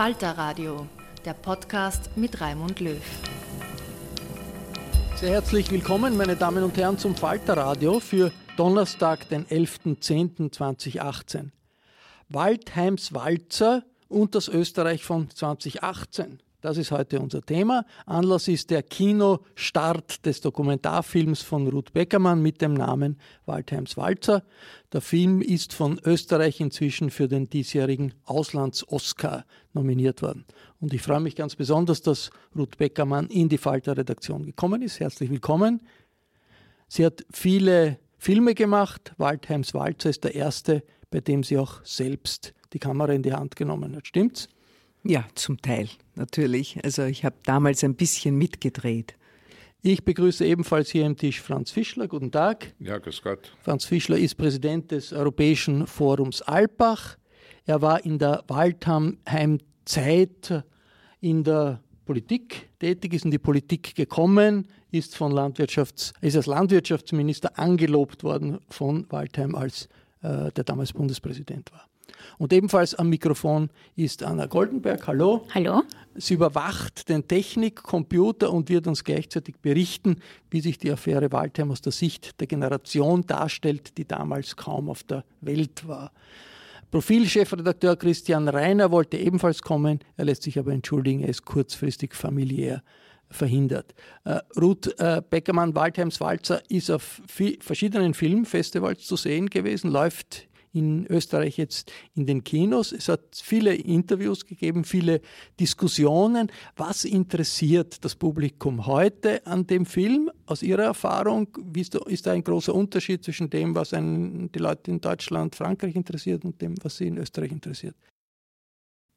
Falter Radio, der Podcast mit Raimund Löw. Sehr herzlich willkommen, meine Damen und Herren, zum Falter Radio für Donnerstag, den 11.10.2018. Waldheims Walzer und das Österreich von 2018. Das ist heute unser Thema. Anlass ist der Kinostart des Dokumentarfilms von Ruth Beckermann mit dem Namen Waldheims Walzer. Der Film ist von Österreich inzwischen für den diesjährigen Auslands-Oscar nominiert worden. Und ich freue mich ganz besonders, dass Ruth Beckermann in die Falter-Redaktion gekommen ist. Herzlich willkommen. Sie hat viele Filme gemacht. Waldheims Walzer ist der erste, bei dem sie auch selbst die Kamera in die Hand genommen hat. Stimmt's? Ja, zum Teil natürlich. Also ich habe damals ein bisschen mitgedreht. Ich begrüße ebenfalls hier am Tisch Franz Fischler. Guten Tag. Ja, grüß Gott. Franz Fischler ist Präsident des Europäischen Forums Alpbach. Er war in der Waldheim-Zeit in der Politik tätig, ist in die Politik gekommen, ist, von Landwirtschafts-, ist als Landwirtschaftsminister angelobt worden von Waldheim, als äh, der damals Bundespräsident war. Und ebenfalls am Mikrofon ist Anna Goldenberg. Hallo. Hallo. Sie überwacht den Technik-Computer und wird uns gleichzeitig berichten, wie sich die Affäre Waldheim aus der Sicht der Generation darstellt, die damals kaum auf der Welt war. Profilchefredakteur Christian Reiner wollte ebenfalls kommen, er lässt sich aber entschuldigen, er ist kurzfristig familiär verhindert. Äh, Ruth äh, Beckermann, Waldheims Walzer, ist auf verschiedenen Filmfestivals zu sehen gewesen, läuft in Österreich jetzt in den Kinos. Es hat viele Interviews gegeben, viele Diskussionen. Was interessiert das Publikum heute an dem Film? Aus Ihrer Erfahrung ist da ein großer Unterschied zwischen dem, was einen, die Leute in Deutschland, Frankreich interessiert und dem, was sie in Österreich interessiert?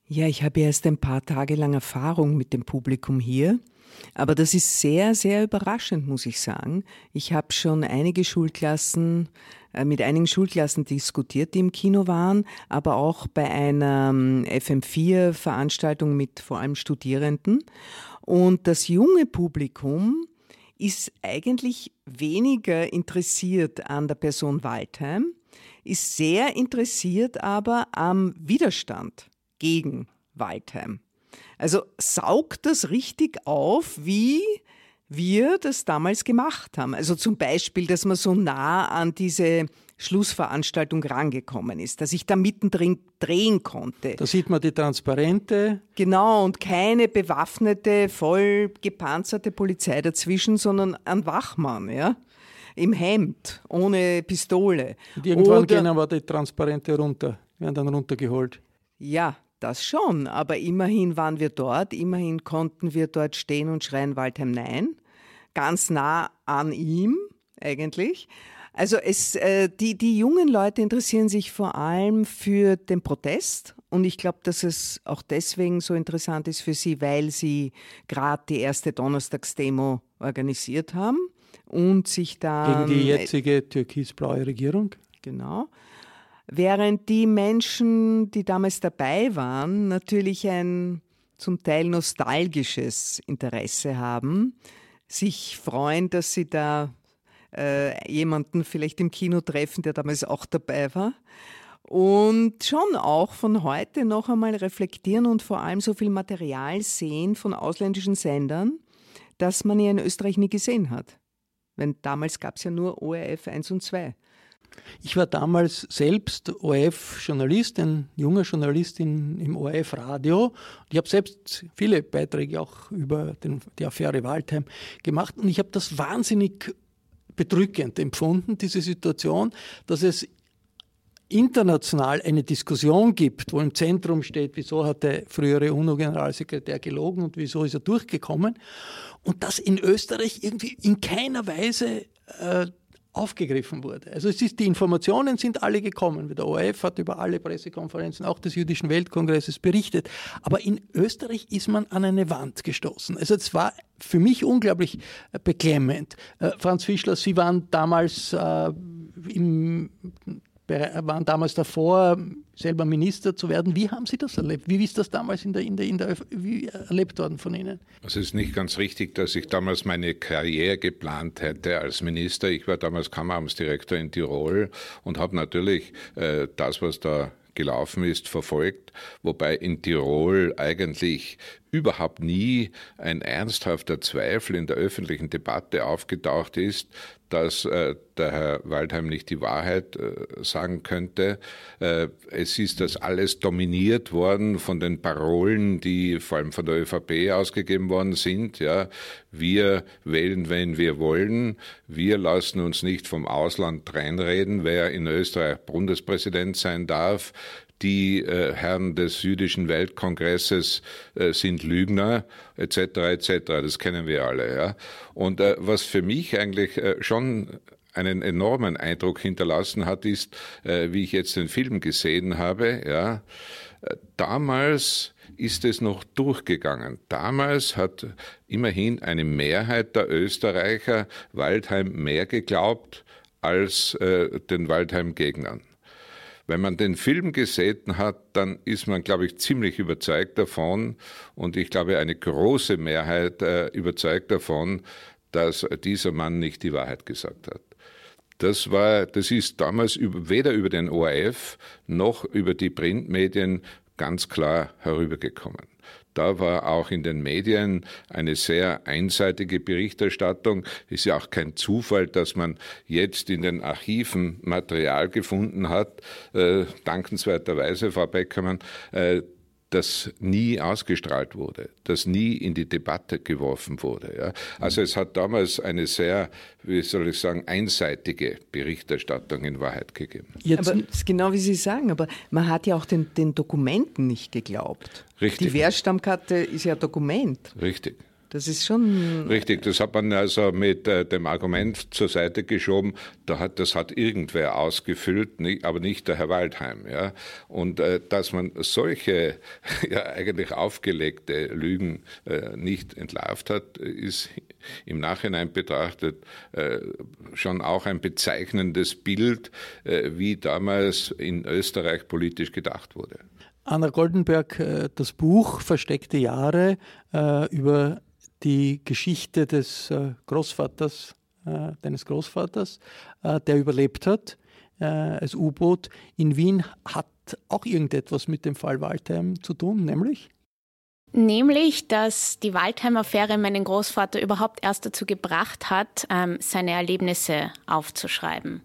Ja, ich habe erst ein paar Tage lang Erfahrung mit dem Publikum hier. Aber das ist sehr, sehr überraschend, muss ich sagen. Ich habe schon einige Schulklassen mit einigen Schulklassen diskutiert, die im Kino waren, aber auch bei einer ähm, FM4-Veranstaltung mit vor allem Studierenden. Und das junge Publikum ist eigentlich weniger interessiert an der Person Waldheim, ist sehr interessiert aber am Widerstand gegen Waldheim. Also saugt das richtig auf, wie wir das damals gemacht haben. Also zum Beispiel, dass man so nah an diese Schlussveranstaltung rangekommen ist, dass ich da mittendrin drehen konnte. Da sieht man die Transparente. Genau, und keine bewaffnete, voll gepanzerte Polizei dazwischen, sondern ein Wachmann, ja. Im Hemd, ohne Pistole. Und irgendwann Oder, gehen aber die Transparente runter, werden dann runtergeholt. Ja, das schon, aber immerhin waren wir dort, immerhin konnten wir dort stehen und schreien Waldheim Nein, ganz nah an ihm eigentlich. Also es, äh, die, die jungen Leute interessieren sich vor allem für den Protest und ich glaube, dass es auch deswegen so interessant ist für sie, weil sie gerade die erste Donnerstagsdemo organisiert haben und sich da... Gegen die jetzige türkis-blaue Regierung? Genau. Während die Menschen, die damals dabei waren, natürlich ein zum Teil nostalgisches Interesse haben, sich freuen, dass sie da äh, jemanden vielleicht im Kino treffen, der damals auch dabei war. Und schon auch von heute noch einmal reflektieren und vor allem so viel Material sehen von ausländischen Sendern, das man ja in Österreich nie gesehen hat. Wenn damals gab es ja nur ORF 1 und 2. Ich war damals selbst ORF-Journalist, ein junger Journalist im ORF-Radio. Ich habe selbst viele Beiträge auch über den, die Affäre Waldheim gemacht und ich habe das wahnsinnig bedrückend empfunden, diese Situation, dass es international eine Diskussion gibt, wo im Zentrum steht, wieso hat der frühere UNO-Generalsekretär gelogen und wieso ist er durchgekommen, und das in Österreich irgendwie in keiner Weise äh, aufgegriffen wurde. Also es ist, die Informationen sind alle gekommen. Der ORF hat über alle Pressekonferenzen auch des Jüdischen Weltkongresses berichtet. Aber in Österreich ist man an eine Wand gestoßen. Also es war für mich unglaublich äh, beklemmend. Äh, Franz Fischler, Sie waren damals äh, im waren damals davor, selber Minister zu werden. Wie haben Sie das erlebt? Wie ist das damals in der, in der, in der, wie erlebt worden von Ihnen? Also es ist nicht ganz richtig, dass ich damals meine Karriere geplant hätte als Minister. Ich war damals Kammeramtsdirektor in Tirol und habe natürlich äh, das, was da gelaufen ist, verfolgt, wobei in Tirol eigentlich überhaupt nie ein ernsthafter Zweifel in der öffentlichen Debatte aufgetaucht ist, dass äh, der Herr Waldheim nicht die Wahrheit äh, sagen könnte. Äh, es ist das alles dominiert worden von den Parolen, die vor allem von der ÖVP ausgegeben worden sind. Ja, wir wählen, wenn wir wollen. Wir lassen uns nicht vom Ausland reinreden, wer in Österreich Bundespräsident sein darf die äh, Herren des jüdischen Weltkongresses äh, sind Lügner, etc., etc. Das kennen wir alle. Ja? Und äh, was für mich eigentlich äh, schon einen enormen Eindruck hinterlassen hat, ist, äh, wie ich jetzt den Film gesehen habe, ja, damals ist es noch durchgegangen. Damals hat immerhin eine Mehrheit der Österreicher Waldheim mehr geglaubt als äh, den Waldheim-Gegnern. Wenn man den Film gesehen hat, dann ist man, glaube ich, ziemlich überzeugt davon und ich glaube, eine große Mehrheit äh, überzeugt davon, dass dieser Mann nicht die Wahrheit gesagt hat. Das war, das ist damals über, weder über den ORF noch über die Printmedien ganz klar herübergekommen. Da war auch in den Medien eine sehr einseitige Berichterstattung. Ist ja auch kein Zufall, dass man jetzt in den Archiven Material gefunden hat, äh, dankenswerterweise, Frau Beckermann, äh, das nie ausgestrahlt wurde, das nie in die Debatte geworfen wurde. Ja. Also es hat damals eine sehr, wie soll ich sagen, einseitige Berichterstattung in Wahrheit gegeben. Jetzt, aber das ist genau wie Sie sagen, aber man hat ja auch den, den Dokumenten nicht geglaubt. Richtig. Die Wehrstammkarte ist ja Dokument. Richtig. Das ist schon. Richtig, das hat man also mit äh, dem Argument zur Seite geschoben, da hat, das hat irgendwer ausgefüllt, nicht, aber nicht der Herr Waldheim. Ja? Und äh, dass man solche ja, eigentlich aufgelegte Lügen äh, nicht entlarvt hat, ist im Nachhinein betrachtet äh, schon auch ein bezeichnendes Bild, äh, wie damals in Österreich politisch gedacht wurde. Anna Goldenberg, äh, das Buch Versteckte Jahre über die Geschichte des äh, Großvaters, äh, deines Großvaters, äh, der überlebt hat als U-Boot in Wien, hat auch irgendetwas mit dem Fall Waldheim zu tun, nämlich? Nämlich, dass die Waldheim-Affäre meinen Großvater überhaupt erst dazu gebracht hat, ähm, seine Erlebnisse aufzuschreiben.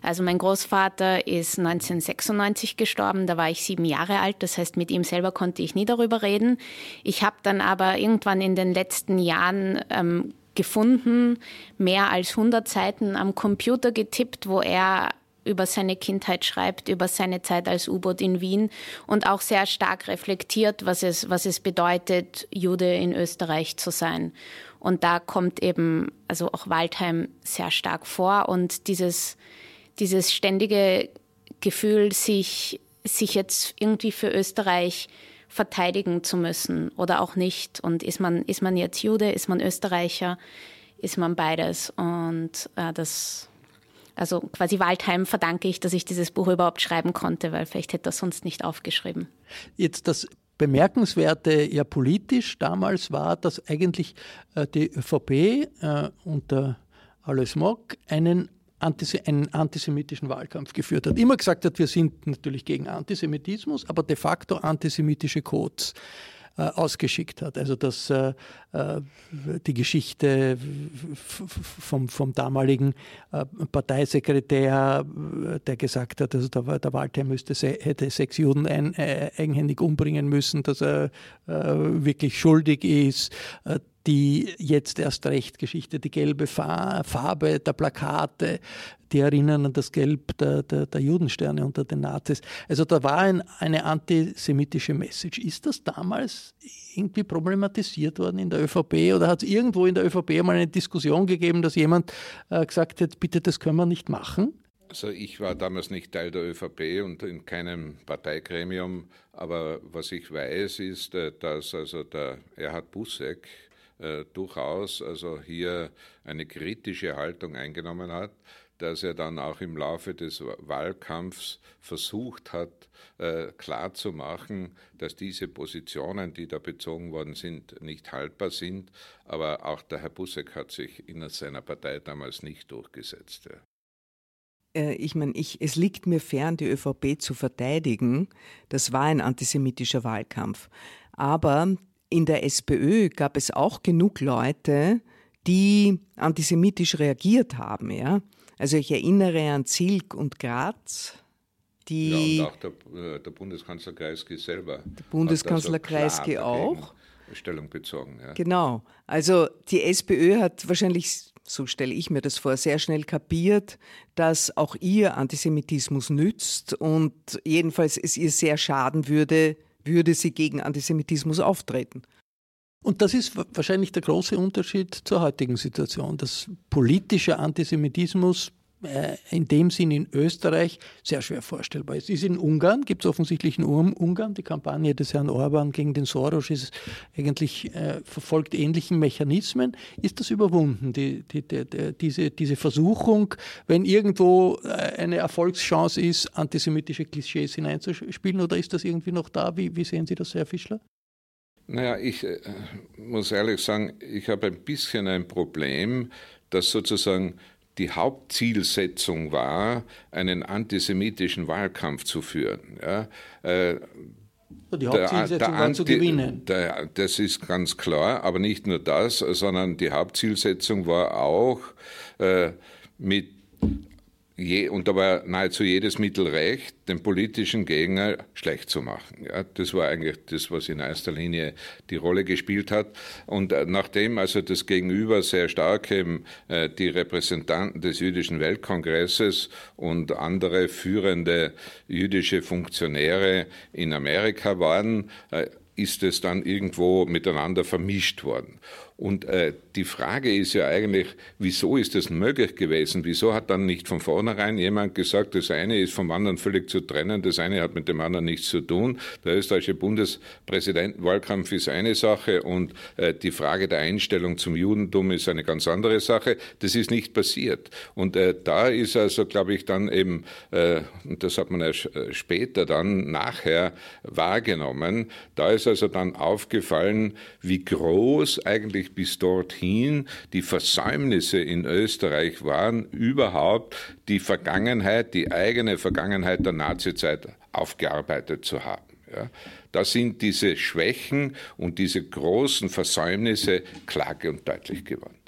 Also mein Großvater ist 1996 gestorben, da war ich sieben Jahre alt, das heißt mit ihm selber konnte ich nie darüber reden. Ich habe dann aber irgendwann in den letzten Jahren ähm, gefunden, mehr als 100 Seiten am Computer getippt, wo er über seine Kindheit schreibt, über seine Zeit als U-Boot in Wien und auch sehr stark reflektiert, was es, was es bedeutet, Jude in Österreich zu sein. Und da kommt eben also auch Waldheim sehr stark vor und dieses, dieses ständige Gefühl, sich, sich jetzt irgendwie für Österreich verteidigen zu müssen oder auch nicht. Und ist man, ist man jetzt Jude, ist man Österreicher, ist man beides. Und äh, das, also quasi Waldheim verdanke ich, dass ich dieses Buch überhaupt schreiben konnte, weil vielleicht hätte er sonst nicht aufgeschrieben. Jetzt das Bemerkenswerte ja politisch damals war, dass eigentlich äh, die ÖVP äh, unter Alois Mock einen einen antisemitischen Wahlkampf geführt hat. Immer gesagt hat, wir sind natürlich gegen Antisemitismus, aber de facto antisemitische Codes ausgeschickt hat. Also dass äh, äh die Geschichte vom, vom damaligen äh, Parteisekretär, äh, der gesagt hat, also der, der Waldheim müsste, hätte sechs Juden ein, äh, eigenhändig umbringen müssen, dass er wirklich schuldig ist, die jetzt erst recht Geschichte, die gelbe Farbe der Plakate, die erinnern an das Gelb der, der, der Judensterne unter den Nazis. Also da war ein, eine antisemitische Message. Ist das damals irgendwie problematisiert worden in der ÖVP oder hat es irgendwo in der ÖVP mal eine Diskussion gegeben, dass jemand äh, gesagt hat, bitte, das können wir nicht machen? Also ich war damals nicht Teil der ÖVP und in keinem Parteigremium, aber was ich weiß, ist, äh, dass also der Erhard Busseck äh, durchaus also hier eine kritische Haltung eingenommen hat, dass er dann auch im Laufe des Wahlkampfs versucht hat, äh, klarzumachen, dass diese Positionen, die da bezogen worden sind, nicht haltbar sind. Aber auch der Herr Busseck hat sich in seiner Partei damals nicht durchgesetzt. Ja äh, ich meine, ich, es liegt mir fern, die ÖVP zu verteidigen. Das war ein antisemitischer Wahlkampf. Aber in der SPÖ gab es auch genug Leute, die antisemitisch reagiert haben. Ja? Also ich erinnere an Zilk und Graz. Die ja, und auch der, äh, der Bundeskanzler Kreisky selber. Der Bundeskanzler also Kreisky auch. Stellung bezogen. Ja. Genau. Also die SPÖ hat wahrscheinlich, so stelle ich mir das vor, sehr schnell kapiert, dass auch ihr Antisemitismus nützt und jedenfalls es ihr sehr schaden würde, würde sie gegen Antisemitismus auftreten. Und das ist wahrscheinlich der große Unterschied zur heutigen Situation, dass politischer Antisemitismus in dem Sinn in Österreich sehr schwer vorstellbar ist. Ist in Ungarn, gibt es offensichtlich in Ungarn, die Kampagne des Herrn Orban gegen den Soros ist eigentlich äh, verfolgt ähnlichen Mechanismen. Ist das überwunden, die, die, die, diese, diese Versuchung, wenn irgendwo äh, eine Erfolgschance ist, antisemitische Klischees hineinzuspielen, oder ist das irgendwie noch da? Wie, wie sehen Sie das, Herr Fischler? Naja, ich äh, muss ehrlich sagen, ich habe ein bisschen ein Problem, dass sozusagen die Hauptzielsetzung war, einen antisemitischen Wahlkampf zu führen. Ja, äh, die Hauptzielsetzung der, der war zu gewinnen. Der, das ist ganz klar, aber nicht nur das, sondern die Hauptzielsetzung war auch äh, mit je, und da war nahezu jedes Mittel recht, den politischen Gegner schlecht zu machen. Ja, das war eigentlich das, was in erster Linie die Rolle gespielt hat. Und äh, nachdem also das Gegenüber sehr stark eben äh, die Repräsentanten des jüdischen Weltkongresses und andere führende jüdische Funktionäre in Amerika waren, äh, ist es dann irgendwo miteinander vermischt worden. Und äh, die Frage ist ja eigentlich, wieso ist das möglich gewesen? Wieso hat dann nicht von vornherein jemand gesagt, das eine ist vom anderen völlig zu trennen, das eine hat mit dem anderen nichts zu tun? Der österreichische Bundespräsidentenwahlkampf ist eine Sache und äh, die Frage der Einstellung zum Judentum ist eine ganz andere Sache. Das ist nicht passiert. Und äh, da ist also, glaube ich, dann eben, äh, und das hat man ja äh, später dann nachher wahrgenommen, da ist also dann aufgefallen, wie groß eigentlich bis dorthin die Versäumnisse in Österreich waren, überhaupt die Vergangenheit, die eigene Vergangenheit der Nazizeit aufgearbeitet zu haben. Ja, da sind diese Schwächen und diese großen Versäumnisse klar und deutlich geworden.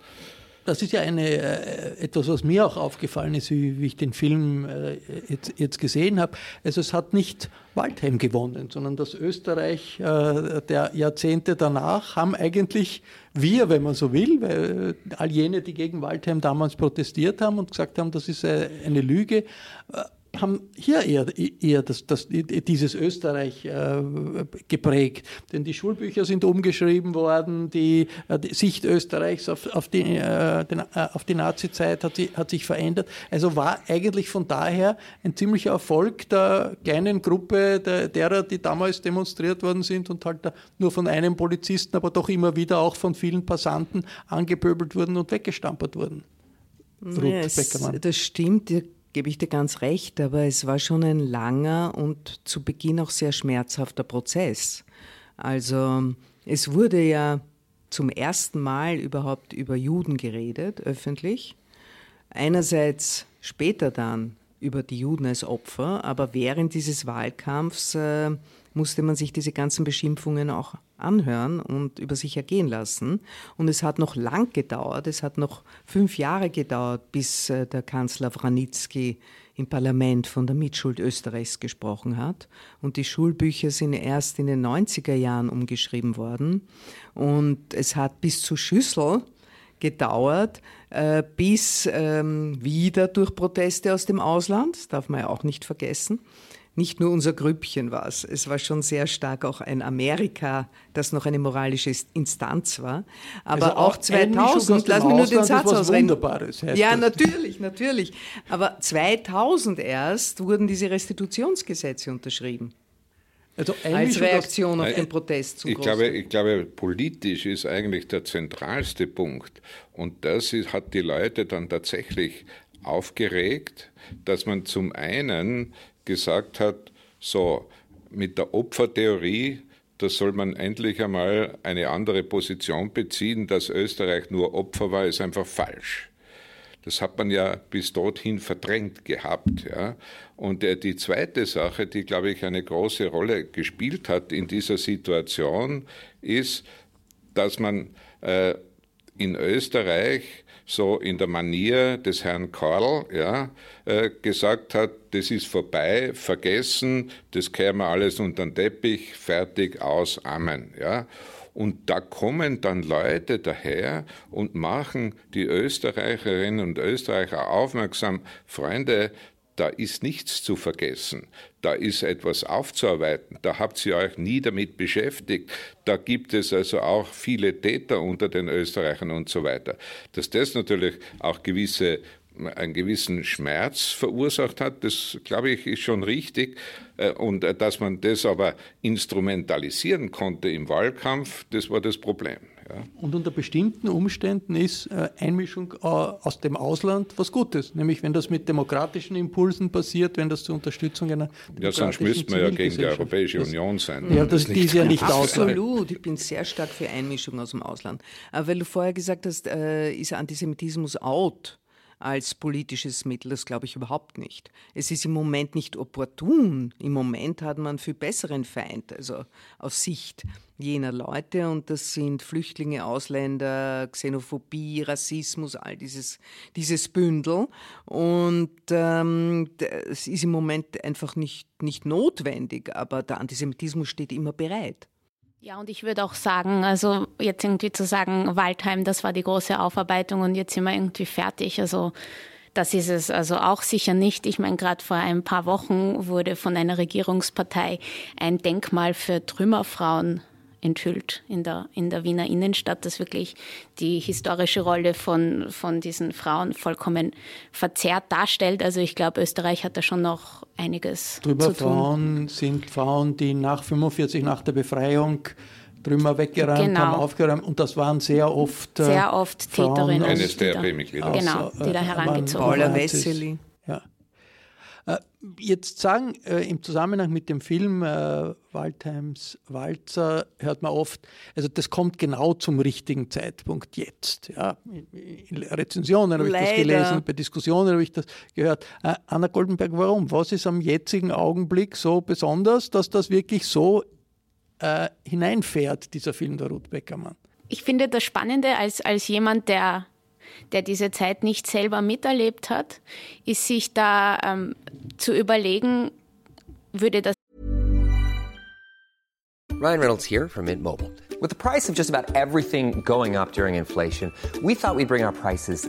Das ist ja eine, äh, etwas, was mir auch aufgefallen ist, wie, wie ich den Film äh, jetzt, jetzt, gesehen habe. Also es hat nicht Waldheim gewonnen, sondern das Österreich äh, der Jahrzehnte danach haben eigentlich wir, wenn man so will, weil all jene, die gegen Waldheim damals protestiert haben und gesagt haben, das ist eine Lüge, haben hier eher, eher das, das, dieses Österreich äh, geprägt. Denn die Schulbücher sind umgeschrieben worden, die, äh, die Sicht Österreichs auf, auf die, äh, den, äh, auf die Nazizeit hat, hat sich verändert. Also war eigentlich von daher ein ziemlicher Erfolg der kleinen Gruppe der, derer, die damals demonstriert worden sind und halt nur von einem Polizisten, aber doch immer wieder auch von vielen Passanten angepöbelt wurden und weggestampert wurden. Ja, es, das stimmt gebe ich dir ganz recht, aber es war schon ein langer und zu Beginn auch sehr schmerzhafter Prozess. Also es wurde ja zum ersten Mal überhaupt über Juden geredet, öffentlich. Einerseits später dann über die Juden als Opfer, aber während dieses Wahlkampfs äh, musste man sich diese ganzen Beschimpfungen auch anhören und über sich ergehen lassen. Und es hat noch lang gedauert, es hat noch fünf Jahre gedauert, bis äh, der Kanzler Wranitzky im Parlament von der Mitschuld Österreichs gesprochen hat. Und die Schulbücher sind erst in den 90er Jahren umgeschrieben worden. Und es hat bis zu Schüssel gedauert, äh, bis ähm, wieder durch Proteste aus dem Ausland, das darf man ja auch nicht vergessen, nicht nur unser Grüppchen war es. Es war schon sehr stark auch ein Amerika, das noch eine moralische Instanz war. Aber also auch, auch 2000, lass mich nur den Satz ausreden. Ja, das. natürlich, natürlich. Aber 2000 erst wurden diese Restitutionsgesetze unterschrieben. Also als Reaktion auf den Protest zum ich glaube, ich glaube, politisch ist eigentlich der zentralste Punkt. Und das ist, hat die Leute dann tatsächlich aufgeregt, dass man zum einen gesagt hat, so mit der Opfertheorie, da soll man endlich einmal eine andere Position beziehen, dass Österreich nur Opfer war, ist einfach falsch. Das hat man ja bis dorthin verdrängt gehabt. Ja. Und äh, die zweite Sache, die, glaube ich, eine große Rolle gespielt hat in dieser Situation, ist, dass man äh, in Österreich so in der Manier des Herrn Karl ja, äh, gesagt hat, das ist vorbei, vergessen, das käme alles unter den Teppich, fertig, aus, Amen. Ja. Und da kommen dann Leute daher und machen die Österreicherinnen und Österreicher aufmerksam, Freunde, da ist nichts zu vergessen, da ist etwas aufzuarbeiten, da habt ihr euch nie damit beschäftigt, da gibt es also auch viele Täter unter den Österreichern und so weiter. Dass das natürlich auch gewisse einen gewissen Schmerz verursacht hat, das glaube ich ist schon richtig. Äh, und äh, dass man das aber instrumentalisieren konnte im Wahlkampf, das war das Problem. Ja. Und unter bestimmten Umständen ist äh, Einmischung aus dem Ausland was Gutes. Nämlich wenn das mit demokratischen Impulsen passiert, wenn das zur Unterstützung einer Ja, sonst müsste man ja gegen die Europäische das, Union sein. Ja, das, das ist ja nicht Absolut, ich bin sehr stark für Einmischung aus dem Ausland. Aber weil du vorher gesagt hast, ist Antisemitismus out? Als politisches Mittel. Das glaube ich überhaupt nicht. Es ist im Moment nicht opportun. Im Moment hat man viel besseren Feind, also aus Sicht jener Leute. Und das sind Flüchtlinge, Ausländer, Xenophobie, Rassismus, all dieses, dieses Bündel. Und ähm, es ist im Moment einfach nicht, nicht notwendig, aber der Antisemitismus steht immer bereit. Ja, und ich würde auch sagen, also jetzt irgendwie zu sagen, Waldheim, das war die große Aufarbeitung und jetzt sind wir irgendwie fertig. Also das ist es also auch sicher nicht. Ich meine, gerade vor ein paar Wochen wurde von einer Regierungspartei ein Denkmal für Trümmerfrauen enthüllt in der, in der Wiener Innenstadt, das wirklich die historische Rolle von, von diesen Frauen vollkommen verzerrt darstellt. Also ich glaube, Österreich hat da schon noch einiges Drüber zu tun. Frauen sind Frauen, die nach 45, nach der Befreiung Trümmer weggeräumt genau. haben, aufgeräumt und das waren sehr oft äh, sehr oft Täterinnen. Eines der Mitglieder. Genau, die da äh, herangezogen wurden. Paula Wessely. Jetzt sagen, äh, im Zusammenhang mit dem Film äh, Waldheims Walzer hört man oft, also das kommt genau zum richtigen Zeitpunkt jetzt. Ja, in, Rezensionen habe ich das gelesen, bei Diskussionen habe ich das gehört. Äh, Anna Goldenberg, warum? Was ist am jetzigen Augenblick so besonders, dass das wirklich so äh, hineinfährt, dieser Film der Ruth Beckermann? Ich finde das Spannende als, als jemand, der der diese Zeit nicht selber miterlebt hat, ist sich da ähm, zu überlegen, würde das. Ryan Reynolds here from Mint Mobile. With the price of just about everything going up during inflation, we thought we'd bring our prices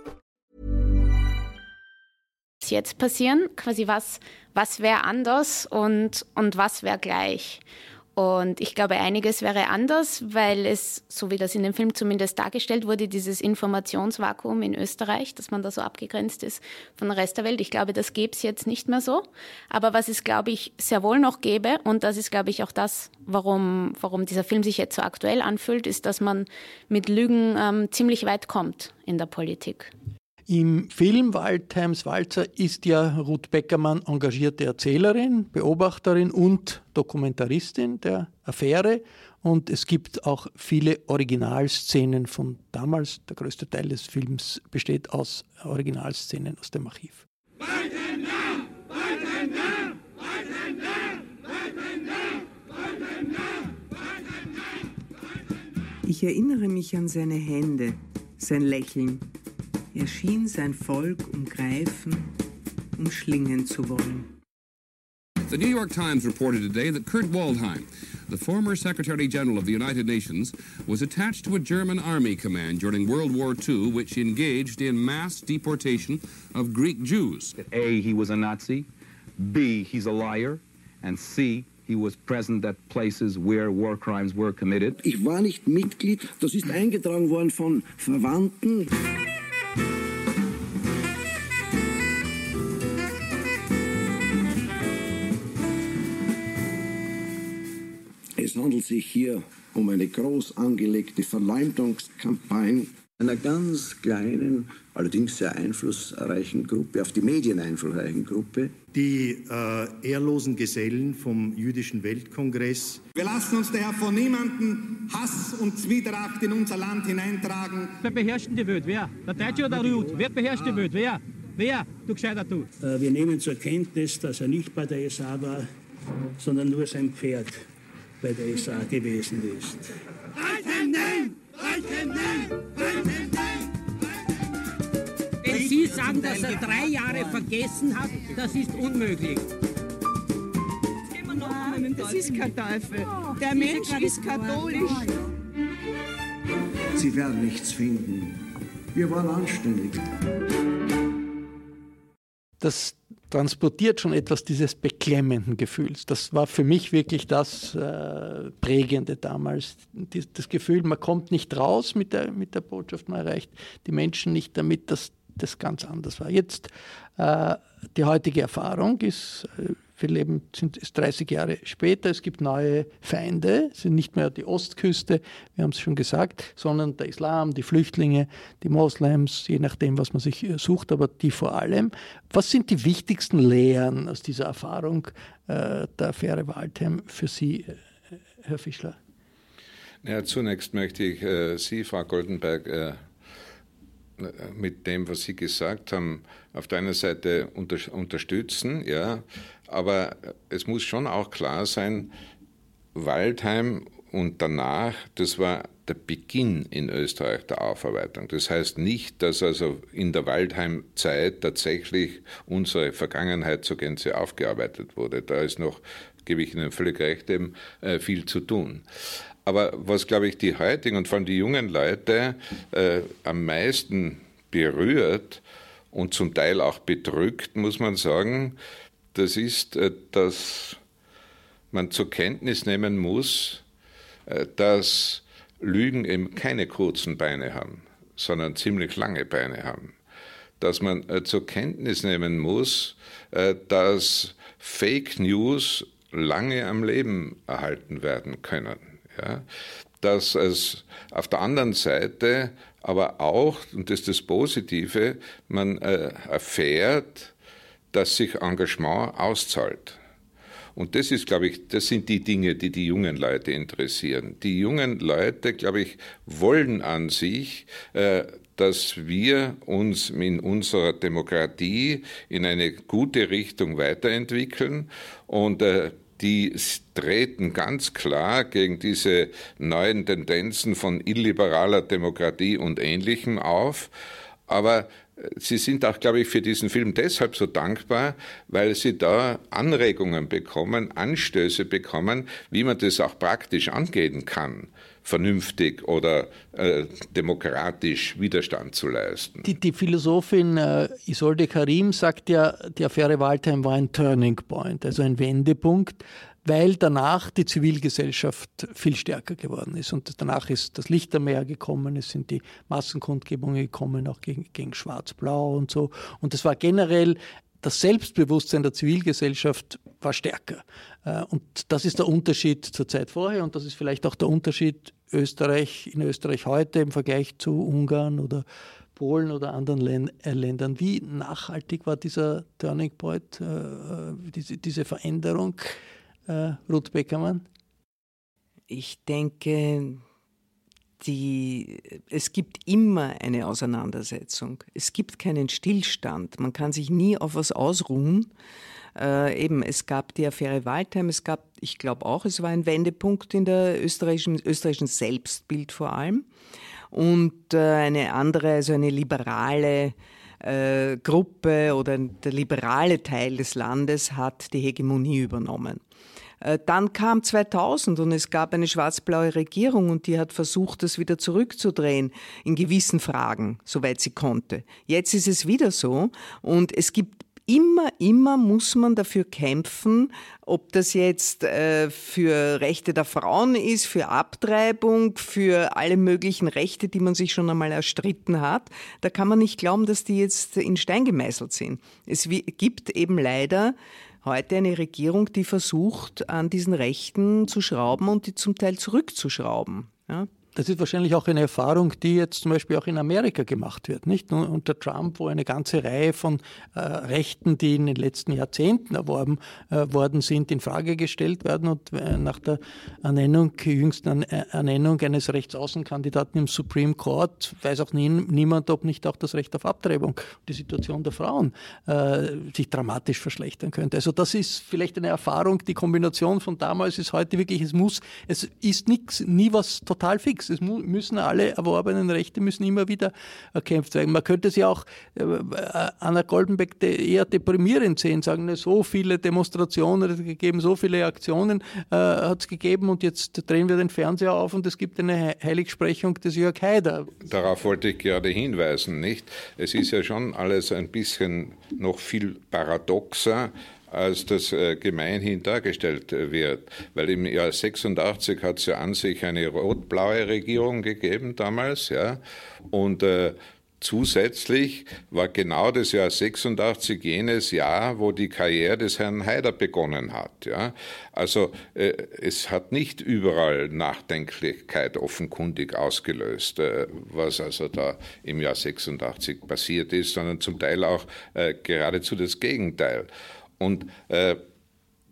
jetzt passieren? Quasi was, was wäre anders und, und was wäre gleich? Und ich glaube, einiges wäre anders, weil es, so wie das in dem Film zumindest dargestellt wurde, dieses Informationsvakuum in Österreich, dass man da so abgegrenzt ist von der Rest der Welt. Ich glaube, das gäbe es jetzt nicht mehr so. Aber was es, glaube ich, sehr wohl noch gäbe, und das ist, glaube ich, auch das, warum, warum dieser Film sich jetzt so aktuell anfühlt, ist, dass man mit Lügen ähm, ziemlich weit kommt in der Politik. Im Film Waldheims Walzer ist ja Ruth Beckermann engagierte Erzählerin, Beobachterin und Dokumentaristin der Affäre. Und es gibt auch viele Originalszenen von damals. Der größte Teil des Films besteht aus Originalszenen aus dem Archiv. Ich erinnere mich an seine Hände, sein Lächeln. Er schien sein Volk umgreifen, umschlingen zu wollen. The New York Times reported today that Kurt Waldheim, the former Secretary General of the United Nations, was attached to a German army command during World War II, which engaged in mass deportation of Greek Jews. A, he was a Nazi. B, he's a liar. And C, he was present at places where war crimes were committed. Ich war nicht Mitglied, das ist eingetragen worden von Verwandten. Handelt sich hier um eine groß angelegte Verleumdungskampagne einer ganz kleinen, allerdings sehr einflussreichen Gruppe, auf die Medien einflussreichen Gruppe. Die äh, ehrlosen Gesellen vom Jüdischen Weltkongress. Wir lassen uns daher von niemandem Hass und Zwietracht in unser Land hineintragen. Wer beherrscht die Welt? Wer? Der Deutsche oder der Jud? Wer beherrscht die Welt? Wer? Wer? Du gescheiter du. Äh, wir nehmen zur Kenntnis, dass er nicht bei der SA war, sondern nur sein Pferd bei der SA gewesen ist. Wenn Sie sagen, dass er drei Jahre vergessen hat, das ist unmöglich. Das ist kein Teufel. Der Mensch ist katholisch. Sie werden nichts finden. Wir waren anständig. Das transportiert schon etwas dieses beklemmenden Gefühls. Das war für mich wirklich das äh, Prägende damals. Die, das Gefühl, man kommt nicht raus mit der, mit der Botschaft, man erreicht die Menschen nicht damit, dass das ganz anders war. Jetzt äh, die heutige Erfahrung ist, äh, wir leben sind, ist 30 Jahre später, es gibt neue Feinde, es sind nicht mehr die Ostküste, wir haben es schon gesagt, sondern der Islam, die Flüchtlinge, die Moslems, je nachdem, was man sich äh, sucht, aber die vor allem. Was sind die wichtigsten Lehren aus dieser Erfahrung äh, der Affäre Waldheim für Sie, äh, Herr Fischler? Ja, zunächst möchte ich äh, Sie, Frau Goldenberg, äh, mit dem, was Sie gesagt haben, auf der einen Seite unter, unterstützen, ja, aber es muss schon auch klar sein, Waldheim und danach, das war der Beginn in Österreich der Aufarbeitung. Das heißt nicht, dass also in der Waldheim-Zeit tatsächlich unsere Vergangenheit zur Gänze aufgearbeitet wurde. Da ist noch, gebe ich Ihnen völlig recht, eben äh, viel zu tun. Aber was, glaube ich, die heutigen und vor allem die jungen Leute äh, am meisten berührt und zum Teil auch bedrückt, muss man sagen, das ist, äh, dass man zur Kenntnis nehmen muss, äh, dass Lügen eben keine kurzen Beine haben, sondern ziemlich lange Beine haben. Dass man äh, zur Kenntnis nehmen muss, dass Fake News lange am Leben erhalten werden können. Ja? Dass es auf der anderen Seite aber auch, und das ist das Positive, man erfährt, dass sich Engagement auszahlt. Und das ist, glaube ich, das sind die Dinge, die die jungen Leute interessieren. Die jungen Leute, glaube ich, wollen an sich, äh, dass wir uns in unserer Demokratie in eine gute Richtung weiterentwickeln und äh, die treten ganz klar gegen diese neuen Tendenzen von illiberaler Demokratie und Ähnlichem auf. Aber Sie sind auch, glaube ich, für diesen Film deshalb so dankbar, weil Sie da Anregungen bekommen, Anstöße bekommen, wie man das auch praktisch angehen kann vernünftig oder äh, demokratisch Widerstand zu leisten. Die, die Philosophin äh, Isolde Karim sagt ja, die Affäre Waldheim war ein Turning Point, also ein Wendepunkt, weil danach die Zivilgesellschaft viel stärker geworden ist. Und danach ist das Lichtermeer gekommen, es sind die Massenkundgebungen gekommen, auch gegen, gegen Schwarz-Blau und so. Und es war generell das Selbstbewusstsein der Zivilgesellschaft war stärker. Äh, und das ist der Unterschied zur Zeit vorher und das ist vielleicht auch der Unterschied Österreich, in Österreich heute im Vergleich zu Ungarn oder Polen oder anderen äh, Ländern. Wie nachhaltig war dieser Turning Point, äh, diese, diese Veränderung, Ruth Beckermann? Ich denke, die, es gibt immer eine Auseinandersetzung. Es gibt keinen Stillstand. Man kann sich nie auf was ausruhen. Äh, eben, es gab die Affäre Waldheim, es gab, ich glaube auch, es war ein Wendepunkt in der österreichischen, österreichischen Selbstbild vor allem. Und äh, eine andere, also eine liberale äh, Gruppe oder der liberale Teil des Landes hat die Hegemonie übernommen. Äh, dann kam 2000 und es gab eine schwarz-blaue Regierung und die hat versucht, das wieder zurückzudrehen in gewissen Fragen, soweit sie konnte. Jetzt ist es wieder so und es gibt immer, immer muss man dafür kämpfen, ob das jetzt äh, für Rechte der Frauen ist, für Abtreibung, für alle möglichen Rechte, die man sich schon einmal erstritten hat. Da kann man nicht glauben, dass die jetzt in Stein gemeißelt sind. Es gibt eben leider heute eine Regierung, die versucht, an diesen Rechten zu schrauben und die zum Teil zurückzuschrauben. Ja? Das ist wahrscheinlich auch eine Erfahrung, die jetzt zum Beispiel auch in Amerika gemacht wird. Nicht unter Trump, wo eine ganze Reihe von äh, Rechten, die in den letzten Jahrzehnten erworben äh, worden sind, in Frage gestellt werden und äh, nach der Ernennung, jüngsten Ernennung eines Rechtsaußenkandidaten im Supreme Court weiß auch nie, niemand, ob nicht auch das Recht auf Abtreibung, die Situation der Frauen äh, sich dramatisch verschlechtern könnte. Also das ist vielleicht eine Erfahrung. Die Kombination von damals ist heute wirklich, es muss, es ist nichts, nie was total fix nichts. Es müssen alle erworbenen Rechte müssen immer wieder erkämpft werden. Man könnte sie auch äh, Anna Goldenbeck eher deprimierend sehen, sagen, so viele Demonstrationen hat es gegeben, so viele Aktionen äh, hat es gegeben und jetzt drehen wir den Fernseher auf und es gibt eine Heiligsprechung des Jörg Haider. Darauf wollte ich gerade hinweisen, nicht? Es ist ja schon alles ein bisschen noch viel paradoxer als das äh, gemeinhin dargestellt wird. Weil im Jahr 86 hat es ja an sich eine rot-blaue Regierung gegeben damals, ja, und äh, Zusätzlich war genau das Jahr 86 jenes Jahr, wo die Karriere des Herrn Haider begonnen hat. Ja? Also äh, es hat nicht überall Nachdenklichkeit offenkundig ausgelöst, äh, was also da im Jahr 86 passiert ist, sondern zum Teil auch äh, geradezu das Gegenteil. Und äh,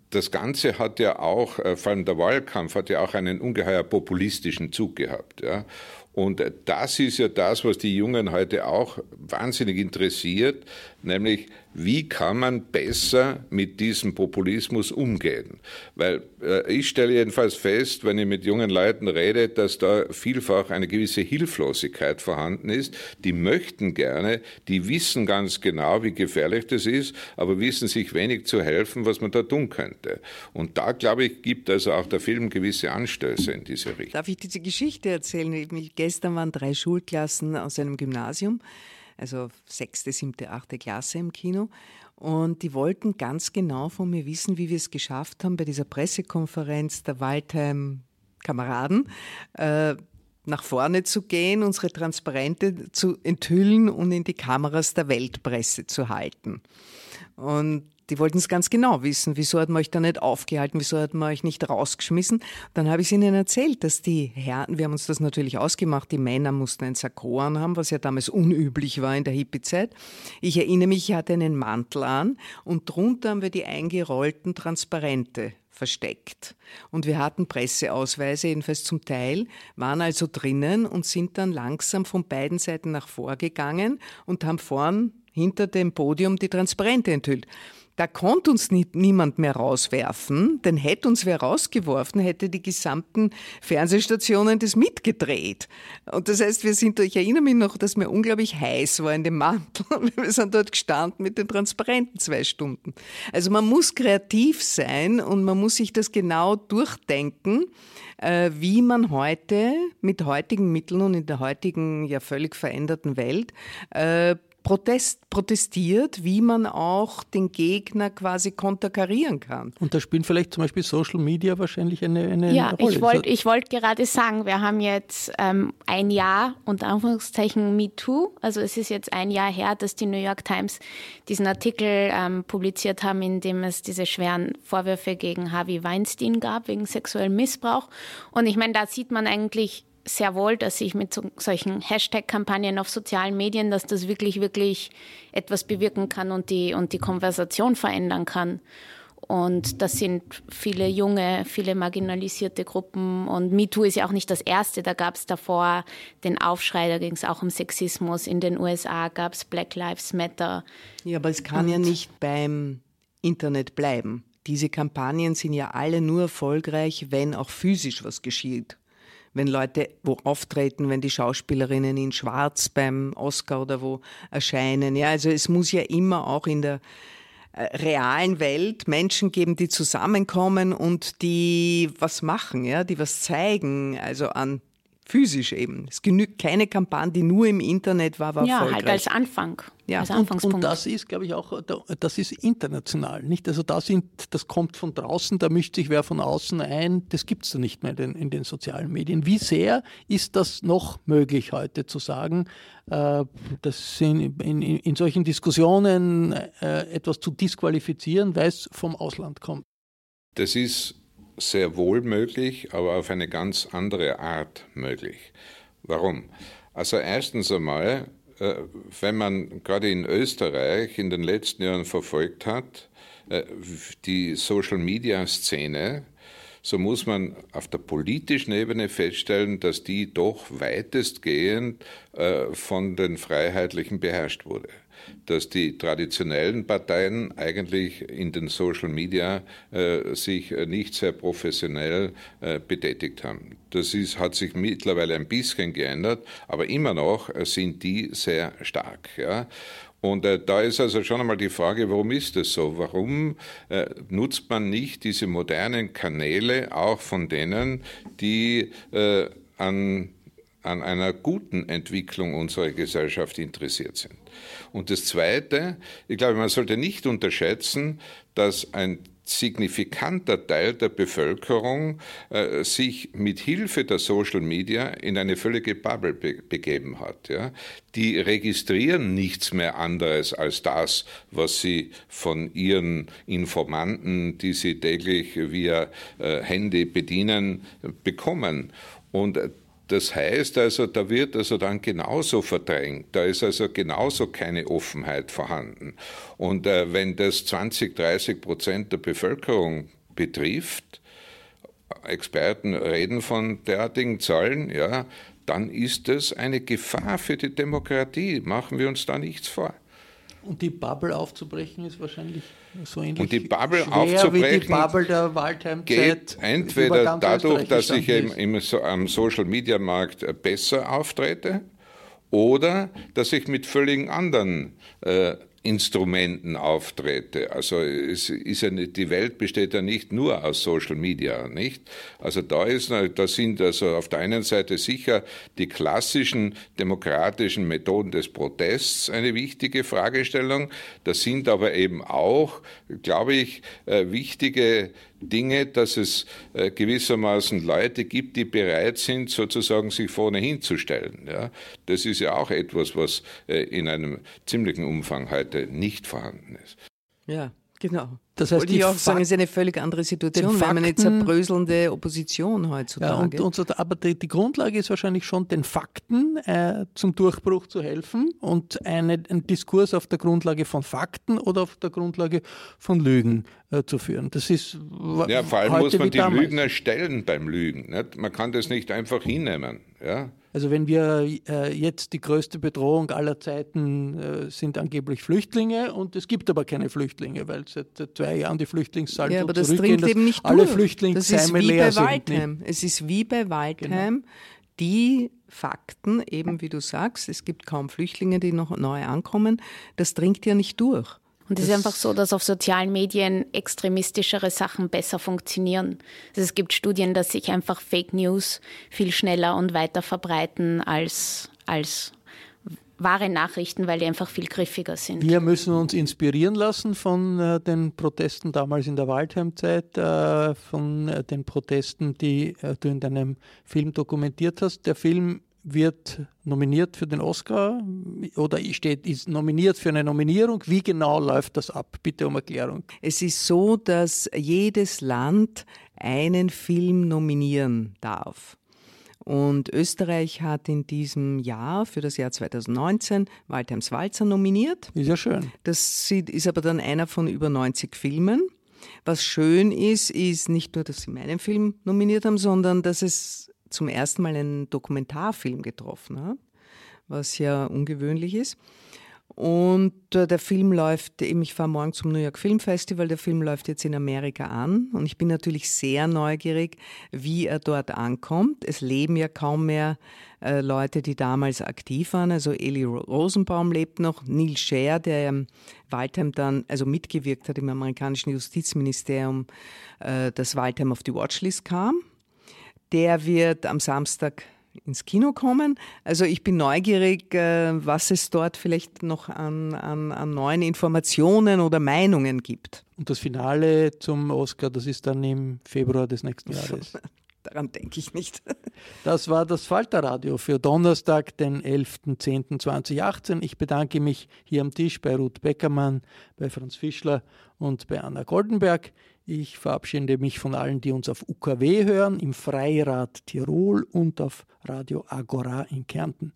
das Ganze hat ja auch, äh, vor allem der Wahlkampf hat ja auch einen ungeheuer populistischen Zug gehabt. Ja? Und das ist ja das, was die Jungen heute auch wahnsinnig interessiert, nämlich wie kann man besser mit diesem Populismus umgehen? Weil äh, ich stelle jedenfalls fest, wenn ich mit jungen Leuten rede, dass da vielfach eine gewisse Hilflosigkeit vorhanden ist. Die möchten gerne, die wissen ganz genau, wie gefährlich das ist, aber wissen sich wenig zu helfen, was man da tun könnte. Und da, glaube ich, gibt also auch der Film gewisse Anstöße in diese Richtung. Darf ich diese Geschichte erzählen? Gestern waren drei Schulklassen aus einem Gymnasium also sechste, siebte, achte Klasse im Kino. Und die wollten ganz genau von mir wissen, wie wir es geschafft haben, bei dieser Pressekonferenz der Waldheim-Kameraden äh, nach vorne zu gehen, unsere Transparente zu enthüllen und in die Kameras der Weltpresse zu halten. Und die wollten es ganz genau wissen. Wieso hat man euch da nicht aufgehalten? Wieso hat man euch nicht rausgeschmissen? Dann habe ich ihnen erzählt, dass die Herren, wir haben uns das natürlich ausgemacht, die Männer mussten ein Sakko anhaben, was ja damals unüblich war in der Hippie-Zeit. Ich erinnere mich, ich hatte einen Mantel an und drunter haben wir die eingerollten Transparente versteckt. Und wir hatten Presseausweise, jedenfalls zum Teil, waren also drinnen und sind dann langsam von beiden Seiten nach vorgegangen und haben vorn hinter dem Podium die Transparente enthüllt. Da konnte uns nie, niemand mehr rauswerfen, denn hätte uns wer rausgeworfen, hätte die gesamten Fernsehstationen das mitgedreht. Und das heißt, wir sind, ich erinnere mich noch, dass mir unglaublich heiß war in dem Mantel. Wir sind dort gestanden mit den Transparenten zwei Stunden. Also man muss kreativ sein und man muss sich das genau durchdenken, äh, wie man heute mit heutigen Mitteln und in der heutigen ja völlig veränderten Welt äh, Protest, protestiert, wie man auch den Gegner quasi konterkarieren kann. Und da spielen vielleicht zum Beispiel Social Media wahrscheinlich eine, eine ja, Rolle. ich wollte ich wollt gerade sagen, wir haben jetzt ähm, ein Jahr unter Anführungszeichen MeToo. Also es ist jetzt ein Jahr her, dass die New York Times diesen Artikel ähm, publiziert haben, in dem es diese schweren Vorwürfe gegen Harvey Weinstein gab wegen sexuellem Missbrauch. Und ich meine, da sieht man eigentlich sehr wohl, dass sich mit so, solchen Hashtag-Kampagnen auf sozialen Medien, dass das wirklich, wirklich etwas bewirken kann und die, und die Konversation verändern kann. Und das sind viele junge, viele marginalisierte Gruppen. Und MeToo ist ja auch nicht das erste. Da gab es davor den Aufschrei, da ging es auch um Sexismus. In den USA gab es Black Lives Matter. Ja, aber es kann und ja nicht beim Internet bleiben. Diese Kampagnen sind ja alle nur erfolgreich, wenn auch physisch was geschieht wenn Leute wo auftreten, wenn die Schauspielerinnen in Schwarz beim Oscar oder wo erscheinen. Ja, also es muss ja immer auch in der äh, realen Welt Menschen geben, die zusammenkommen und die was machen, ja, die was zeigen, also an physisch eben. Es genügt keine Kampagne, die nur im Internet war, war ja, erfolgreich. halt als Anfang. Ja. Als und, und das ist, glaube ich, auch, das ist international, nicht? Also da sind, das kommt von draußen, da mischt sich wer von außen ein, das gibt es da nicht mehr in den, in den, sozialen Medien. Wie sehr ist das noch möglich heute zu sagen, äh, das in, in, in, solchen Diskussionen äh, etwas zu disqualifizieren, weil es vom Ausland kommt? Das ist sehr wohl möglich, aber auf eine ganz andere Art möglich. Warum? Also erstens einmal, äh, wenn man gerade in Österreich in den letzten Jahren verfolgt hat, äh, die Social-Media-Szene, so muss man auf der politischen Ebene feststellen, dass die doch weitestgehend äh, von den Freiheitlichen beherrscht wurde dass die traditionellen Parteien eigentlich in den Social Media äh, sich nicht sehr professionell äh, betätigt haben. Das ist, hat sich mittlerweile ein bisschen geändert, aber immer noch sind die sehr stark. Ja. Und äh, da ist also schon einmal die Frage, warum ist das so? Warum äh, nutzt man nicht diese modernen Kanäle auch von denen, die äh, an, an einer guten Entwicklung unserer Gesellschaft interessiert sind? Und das Zweite, ich glaube, man sollte nicht unterschätzen, dass ein signifikanter Teil der Bevölkerung äh, sich mit Hilfe der Social Media in eine völlige Bubble be begeben hat. Ja. Die registrieren nichts mehr anderes als das, was sie von ihren Informanten, die sie täglich via äh, Handy bedienen, bekommen. Und das heißt also, da wird also dann genauso verdrängt, da ist also genauso keine Offenheit vorhanden. Und äh, wenn das 20, 30 Prozent der Bevölkerung betrifft, Experten reden von derartigen Zahlen, ja, dann ist das eine Gefahr für die Demokratie. Machen wir uns da nichts vor. Und die Bubble aufzubrechen ist wahrscheinlich so ähnlich Und die Bubble schwer aufzubrechen wie die Bubble der Waldheimzeit geht entweder dadurch, dass ich eben im, am Social Media Markt besser auftrete oder dass ich mit völlig anderen äh, Instrumenten auftrete. Also es ist ja nicht, die Welt besteht ja nicht nur aus Social Media, nicht? Also da ist, da sind also auf der einen Seite sicher die klassischen demokratischen Methoden des Protests eine wichtige Fragestellung. Das sind aber eben auch, glaube ich, äh, wichtige Dinge, dass es äh, gewissermaßen Leute gibt, die bereit sind, sozusagen sich vorne hinzustellen. Ja? Das ist ja auch etwas, was äh, in einem ziemlichen Umfang heute nicht vorhanden ist. Ja, genau. Das heißt, Wollte ich auch sagen, es ist eine völlig andere Situation, weil man eine zerbröselnde Opposition heutzutage. Ja, und, und so, aber die, die, Grundlage ist wahrscheinlich schon, den Fakten äh, zum Durchbruch zu helfen und eine, einen Diskurs auf der Grundlage von Fakten oder auf der Grundlage von Lügen äh, zu führen. Das ist ja, vor allem muss man die damals. Lügen erstellen beim Lügen. Nicht? Man kann das nicht einfach hinnehmen. Ja? Also wenn wir äh, jetzt die größte Bedrohung aller Zeiten äh, sind angeblich Flüchtlinge und es gibt aber keine Flüchtlinge, weil seit zwei Jahren die Flüchtlingszahlen ja, aber das zurückgehen, dass eben nicht alle durch. Flüchtlingsheime leer sind. Waldheim. Es ist wie bei Waldheim. Genau. Die Fakten, eben wie du sagst, es gibt kaum Flüchtlinge, die noch neu ankommen, das dringt ja nicht durch. Und es ist einfach so, dass auf sozialen Medien extremistischere Sachen besser funktionieren. Also es gibt Studien, dass sich einfach Fake News viel schneller und weiter verbreiten als, als wahre Nachrichten, weil die einfach viel griffiger sind. Wir müssen uns inspirieren lassen von äh, den Protesten damals in der Waldheimzeit, äh, von äh, den Protesten, die äh, du in deinem Film dokumentiert hast. Der Film wird nominiert für den Oscar oder steht, ist nominiert für eine Nominierung. Wie genau läuft das ab? Bitte um Erklärung. Es ist so, dass jedes Land einen Film nominieren darf. Und Österreich hat in diesem Jahr, für das Jahr 2019, Waldheims Walzer nominiert. Ist ja schön. Das ist aber dann einer von über 90 Filmen. Was schön ist, ist nicht nur, dass sie meinen Film nominiert haben, sondern dass es zum ersten Mal einen Dokumentarfilm getroffen hat, was ja ungewöhnlich ist. Und äh, der Film läuft, ich fahre morgen zum New York Film Festival, der Film läuft jetzt in Amerika an und ich bin natürlich sehr neugierig, wie er dort ankommt. Es leben ja kaum mehr äh, Leute, die damals aktiv waren. Also Eli Rosenbaum lebt noch, Neil Scher, der im Waldheim dann, also mitgewirkt hat im amerikanischen Justizministerium, äh, dass Waldheim auf die Watchlist kam. Der wird am Samstag ins Kino kommen. Also ich bin neugierig, äh, was es dort vielleicht noch an, an, an, neuen Informationen oder Meinungen gibt. Und das Finale zum Oscar, das ist dann im Februar des nächsten Jahres. Daran denke ich nicht. Das war das Falterradio für Donnerstag, den 11.10.2018. Ich bedanke mich hier am Tisch bei Ruth Beckermann, bei Franz Fischler und bei Anna Goldenberg. Ich verabschiede mich von allen, die uns auf UKW hören, im Freirad Tirol und auf Radio Agora in Kärnten.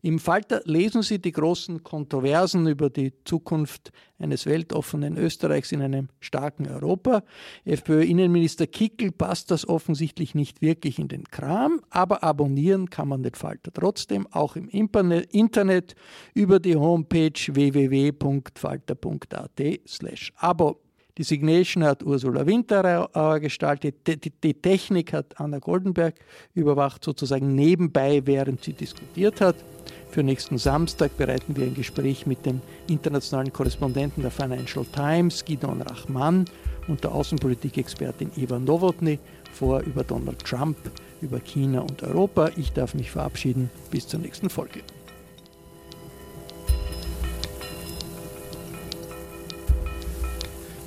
Im Falter lesen Sie die großen Kontroversen über die Zukunft eines weltoffenen Österreichs in einem starken Europa. FPÖ-Innenminister Kickel passt das offensichtlich nicht wirklich in den Kram, aber abonnieren kann man den Falter trotzdem, auch im Internet über die Homepage www.falter.at slash abo. Die Signation hat Ursula Winterauer gestaltet, die, die, die, Technik hat Anna Goldenberg überwacht, sozusagen nebenbei, während sie diskutiert hat. Für nächsten Samstag bereiten wir ein Gespräch mit dem internationalen Korrespondenten der Financial Times, Gidon Rachman, und der Außenpolitikexpertin Eva Nowotny vor über Donald Trump, über China und Europa. Ich darf mich verabschieden. Bis zur nächsten Folge.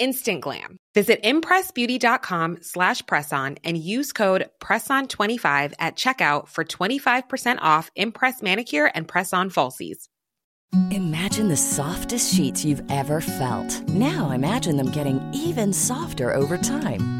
instant glam. Visit impressbeauty.com slash presson and use code PRESSON25 at checkout for 25% off Impress Manicure and Press-On Falsies. Imagine the softest sheets you've ever felt. Now imagine them getting even softer over time